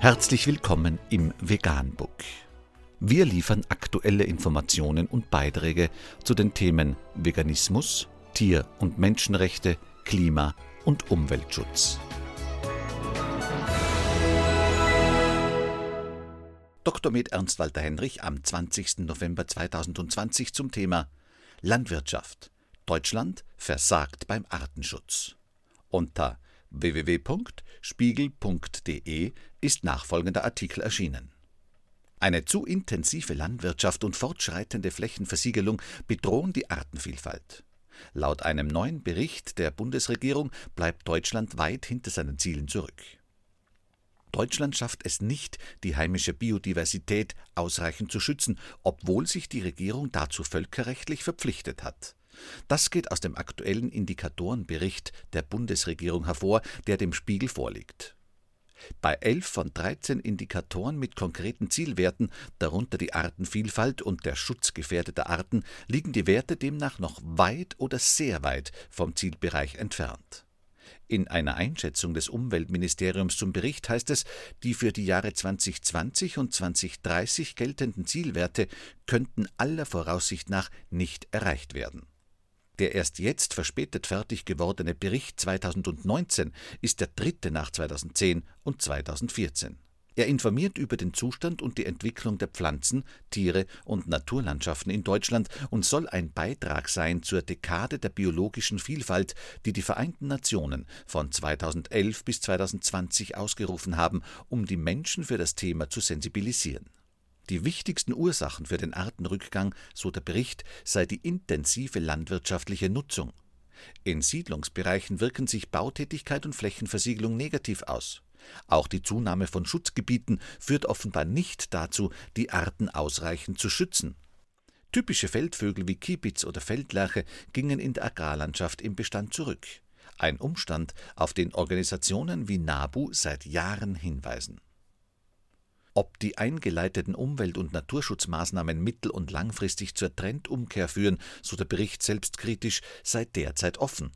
Herzlich willkommen im Veganbook. Wir liefern aktuelle Informationen und Beiträge zu den Themen Veganismus, Tier- und Menschenrechte, Klima- und Umweltschutz. Dr. Med Ernst Walter Henrich am 20. November 2020 zum Thema Landwirtschaft. Deutschland versagt beim Artenschutz. Unter www.spiegel.de ist nachfolgender Artikel erschienen. Eine zu intensive Landwirtschaft und fortschreitende Flächenversiegelung bedrohen die Artenvielfalt. Laut einem neuen Bericht der Bundesregierung bleibt Deutschland weit hinter seinen Zielen zurück. Deutschland schafft es nicht, die heimische Biodiversität ausreichend zu schützen, obwohl sich die Regierung dazu völkerrechtlich verpflichtet hat. Das geht aus dem aktuellen Indikatorenbericht der Bundesregierung hervor, der dem Spiegel vorliegt. Bei elf von 13 Indikatoren mit konkreten Zielwerten, darunter die Artenvielfalt und der Schutz gefährdeter Arten, liegen die Werte demnach noch weit oder sehr weit vom Zielbereich entfernt. In einer Einschätzung des Umweltministeriums zum Bericht heißt es, die für die Jahre 2020 und 2030 geltenden Zielwerte könnten aller Voraussicht nach nicht erreicht werden. Der erst jetzt verspätet fertig gewordene Bericht 2019 ist der dritte nach 2010 und 2014. Er informiert über den Zustand und die Entwicklung der Pflanzen, Tiere und Naturlandschaften in Deutschland und soll ein Beitrag sein zur Dekade der biologischen Vielfalt, die die Vereinten Nationen von 2011 bis 2020 ausgerufen haben, um die Menschen für das Thema zu sensibilisieren. Die wichtigsten Ursachen für den Artenrückgang, so der Bericht, sei die intensive landwirtschaftliche Nutzung. In Siedlungsbereichen wirken sich Bautätigkeit und Flächenversiegelung negativ aus. Auch die Zunahme von Schutzgebieten führt offenbar nicht dazu, die Arten ausreichend zu schützen. Typische Feldvögel wie Kiebitz oder Feldlerche gingen in der Agrarlandschaft im Bestand zurück. Ein Umstand, auf den Organisationen wie NABU seit Jahren hinweisen. Ob die eingeleiteten Umwelt- und Naturschutzmaßnahmen mittel- und langfristig zur Trendumkehr führen, so der Bericht selbstkritisch, sei derzeit offen.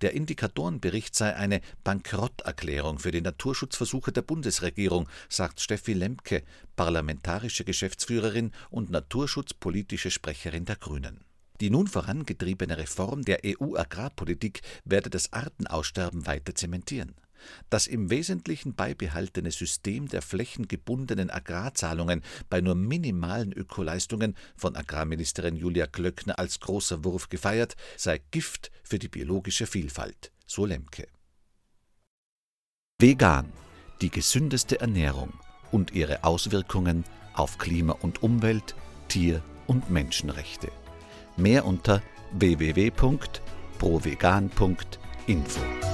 Der Indikatorenbericht sei eine Bankrotterklärung für die Naturschutzversuche der Bundesregierung, sagt Steffi Lemke, parlamentarische Geschäftsführerin und naturschutzpolitische Sprecherin der Grünen. Die nun vorangetriebene Reform der EU-Agrarpolitik werde das Artenaussterben weiter zementieren. Das im Wesentlichen beibehaltene System der flächengebundenen Agrarzahlungen bei nur minimalen Ökoleistungen, von Agrarministerin Julia Klöckner als großer Wurf gefeiert, sei Gift für die biologische Vielfalt, so Lemke. Vegan, die gesündeste Ernährung und ihre Auswirkungen auf Klima und Umwelt, Tier- und Menschenrechte. Mehr unter www.provegan.info.